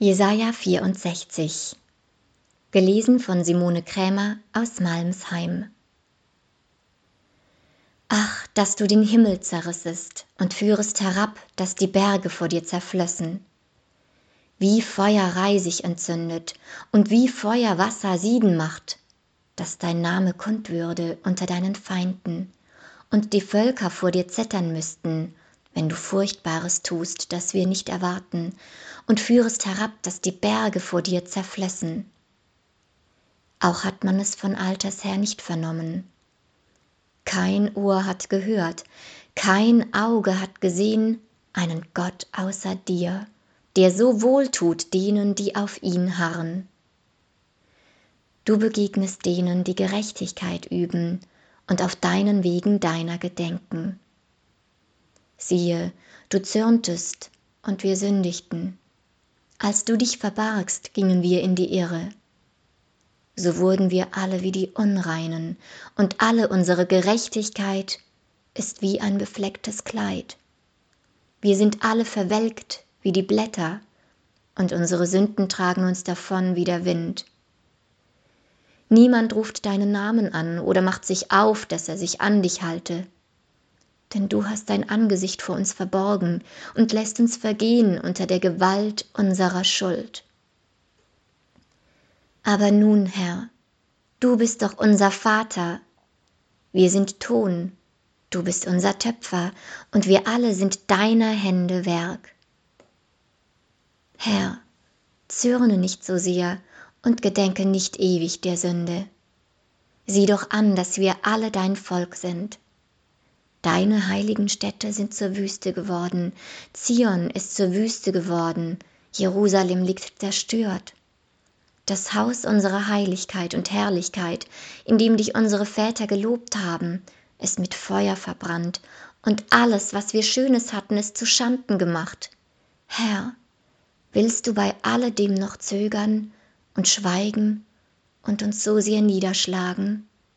Jesaja 64 Gelesen von Simone Krämer aus Malmsheim Ach, dass du den Himmel zerrissest und führest herab, dass die Berge vor dir zerflössen. Wie Feuer Reisig entzündet und wie Feuer Wasser sieden macht, dass dein Name kund würde unter deinen Feinden und die Völker vor dir zittern müssten wenn du Furchtbares tust, das wir nicht erwarten, und führest herab, dass die Berge vor dir zerflössen. Auch hat man es von alters her nicht vernommen. Kein Ohr hat gehört, kein Auge hat gesehen einen Gott außer dir, der so wohltut denen, die auf ihn harren. Du begegnest denen, die Gerechtigkeit üben und auf deinen Wegen deiner gedenken. Siehe, du zürntest, und wir sündigten. Als du dich verbargst, gingen wir in die Irre. So wurden wir alle wie die Unreinen, und alle unsere Gerechtigkeit ist wie ein beflecktes Kleid. Wir sind alle verwelkt wie die Blätter, und unsere Sünden tragen uns davon wie der Wind. Niemand ruft deinen Namen an oder macht sich auf, dass er sich an dich halte denn du hast dein Angesicht vor uns verborgen und lässt uns vergehen unter der Gewalt unserer Schuld. Aber nun, Herr, du bist doch unser Vater, wir sind Ton, du bist unser Töpfer, und wir alle sind deiner Hände Werk. Herr, zürne nicht so sehr und gedenke nicht ewig der Sünde. Sieh doch an, dass wir alle dein Volk sind Deine heiligen Städte sind zur Wüste geworden, Zion ist zur Wüste geworden, Jerusalem liegt zerstört. Das Haus unserer Heiligkeit und Herrlichkeit, in dem dich unsere Väter gelobt haben, ist mit Feuer verbrannt, und alles, was wir Schönes hatten, ist zu Schanden gemacht. Herr, willst du bei alledem noch zögern und schweigen und uns so sehr niederschlagen?